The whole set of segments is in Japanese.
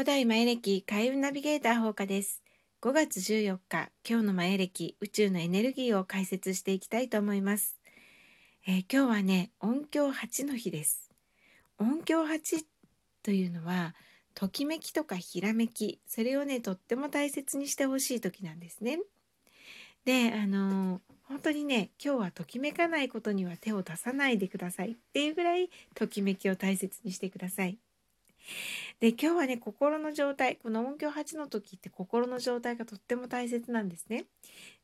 古代マヤ暦開運ナビゲーター放課です。5月14日、今日のマヤ暦宇宙のエネルギーを解説していきたいと思います。えー、今日はね、音響8の日です。音響8というのは、ときめきとかひらめき、それをね、とっても大切にしてほしい時なんですね。で、あのー、本当にね、今日はときめかないことには手を出さないでくださいっていうぐらい、ときめきを大切にしてください。で今日はね心の状態この音響8の時って心の状態がとっても大切なんですね。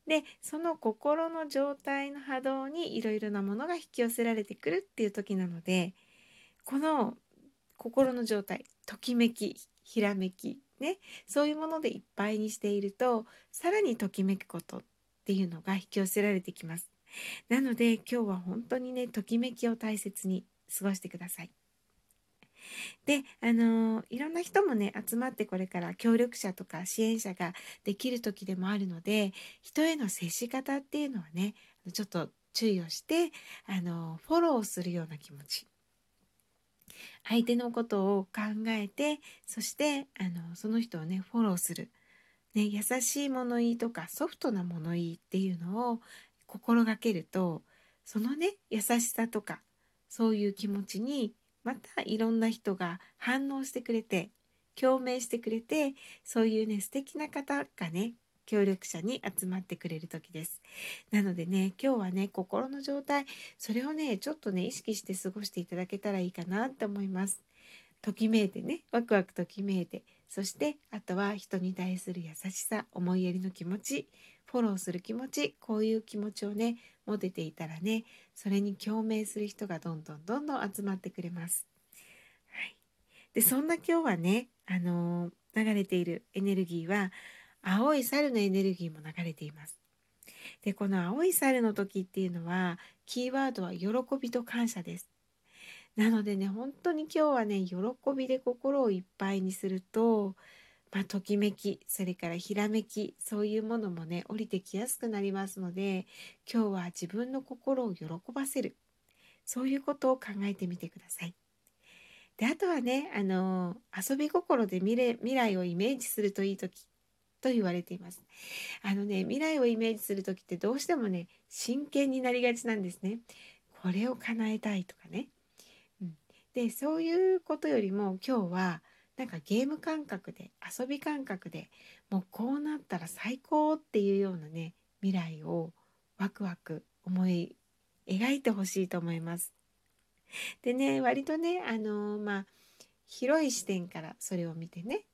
でその心の状態の波動にいろいろなものが引き寄せられてくるっていう時なのでこの心の状態ときめきひらめきねそういうものでいっぱいにしているとさらにときめくことっていうのが引き寄せられてきます。なので今日は本当にねときめきを大切に過ごしてください。であのいろんな人もね集まってこれから協力者とか支援者ができる時でもあるので人への接し方っていうのはねちょっと注意をしてあのフォローするような気持ち。相手のことを考えてそしてあのその人をねフォローする、ね、優しい物言いとかソフトな物言いっていうのを心がけるとそのね優しさとかそういう気持ちにまたいろんな人が反応してくれて共鳴してくれてそういうね素敵な方がね協力者に集まってくれる時です。なのでね今日はね心の状態それをねちょっとね意識して過ごしていただけたらいいかなって思います。ときめいてねワクワクときめいてそしてあとは人に対する優しさ思いやりの気持ちフォローする気持ちこういう気持ちをね持てていたらねそれに共鳴する人がどんどんどんどん集まってくれます。はい、でそんな今日はね、あのー、流れているエネルギーは青い猿のエネルギーも流れています。でこの青い猿の時っていうのはキーワードは喜びと感謝です。なのでね本当に今日はね喜びで心をいっぱいにするとまあ、ときめきそれからひらめきそういうものもね降りてきやすくなりますので今日は自分の心を喜ばせるそういうことを考えてみてください。であとはねあの遊び心で未来未来をイメージするといい時と言われています。あのね未来をイメージする時ってどうしてもね真剣になりがちなんですね。これを叶えたいとかね。うん、でそういうことよりも今日はなんかゲーム感覚で遊び感覚でもうこうなったら最高っていうようなね未来をワクワク思い描いてほしいと思います。でね割とねあのー、まあ広い視点からそれを見てね、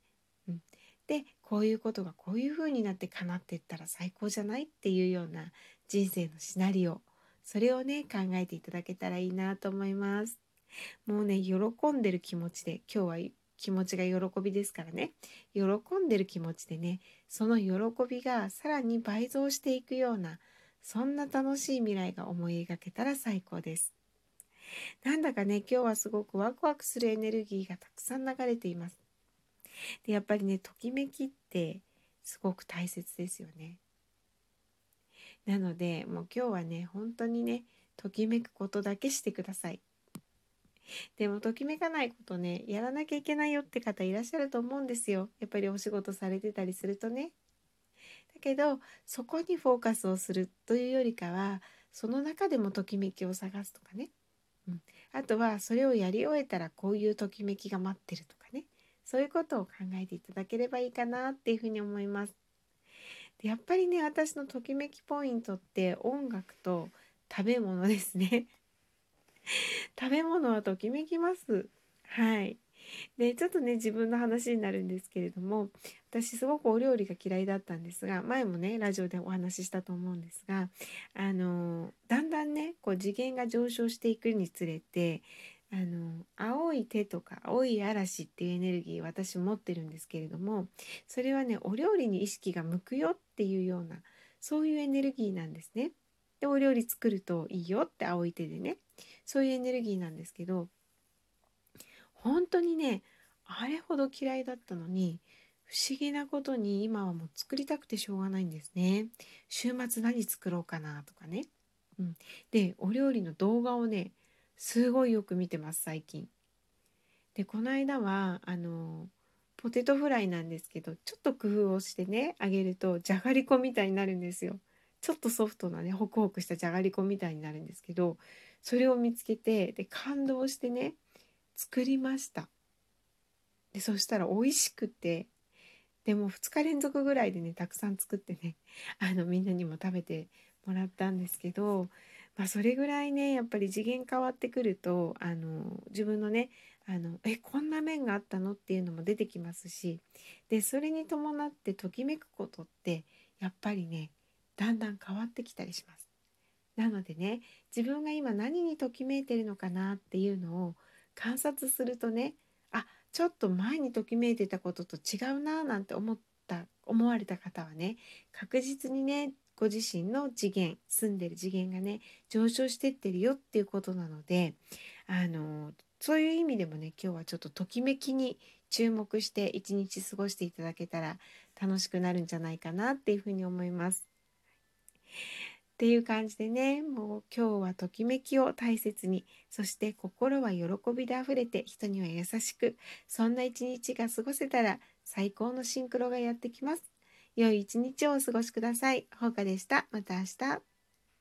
うん、でこういうことがこういう風になって叶っていったら最高じゃないっていうような人生のシナリオそれをね考えていただけたらいいなと思います。もうね喜んでる気持ちで今日は気持ちが喜びですからね喜んでる気持ちでねその喜びがさらに倍増していくようなそんな楽しい未来が思い描けたら最高です。なんだかね今日はすごくワクワクするエネルギーがたくさん流れています。でやっぱりねときめきってすごく大切ですよね。なのでもう今日はね本当にねときめくことだけしてください。でもときめかないことねやらなきゃいけないよって方いらっしゃると思うんですよやっぱりお仕事されてたりするとね。だけどそこにフォーカスをするというよりかはその中でもときめきを探すとかね、うん、あとはそれをやり終えたらこういうときめきが待ってるとかねそういうことを考えていただければいいかなっていうふうに思います。でやっぱりね私のときめきポイントって音楽と食べ物ですね。食べ物はときめきます。はい。でちょっとね自分の話になるんですけれども私すごくお料理が嫌いだったんですが前もねラジオでお話ししたと思うんですがあのだんだんねこう次元が上昇していくにつれてあの青い手とか青い嵐っていうエネルギー私持ってるんですけれどもそれはねお料理に意識が向くよっていうようなそういうエネルギーなんですね。でお料理作るといいよって青い手でねそういうエネルギーなんですけど本当にねあれほど嫌いだったのに不思議なことに今はもう作りたくてしょうがないんですね。週末何作ろうかなとかね。うん、でお料理の動画をねすごいよく見てます最近。でこの間はあのポテトフライなんですけどちょっと工夫をしてね揚げるとじゃがりこみたいになるんですよ。ちょっとソフトなねホクホクしたじゃがりこみたいになるんですけどそれを見つけてで感動してね作りましたでそしたら美味しくてでも2日連続ぐらいでねたくさん作ってねあのみんなにも食べてもらったんですけど、まあ、それぐらいねやっぱり次元変わってくるとあの自分のねあのえこんな面があったのっていうのも出てきますしでそれに伴ってときめくことってやっぱりねだんだん変わってきたりします。なのでね自分が今何にときめいてるのかなっていうのを観察するとねあちょっと前にときめいてたことと違うななんて思った思われた方はね確実にねご自身の次元住んでる次元がね上昇してってるよっていうことなのであのそういう意味でもね今日はちょっとときめきに注目して一日過ごしていただけたら楽しくなるんじゃないかなっていうふうに思います。っていう感じでねもう今日はときめきを大切にそして心は喜びであふれて人には優しくそんな一日が過ごせたら最高のシンクロがやってきます良い一日をお過ごしください。ほうかでした。また明日。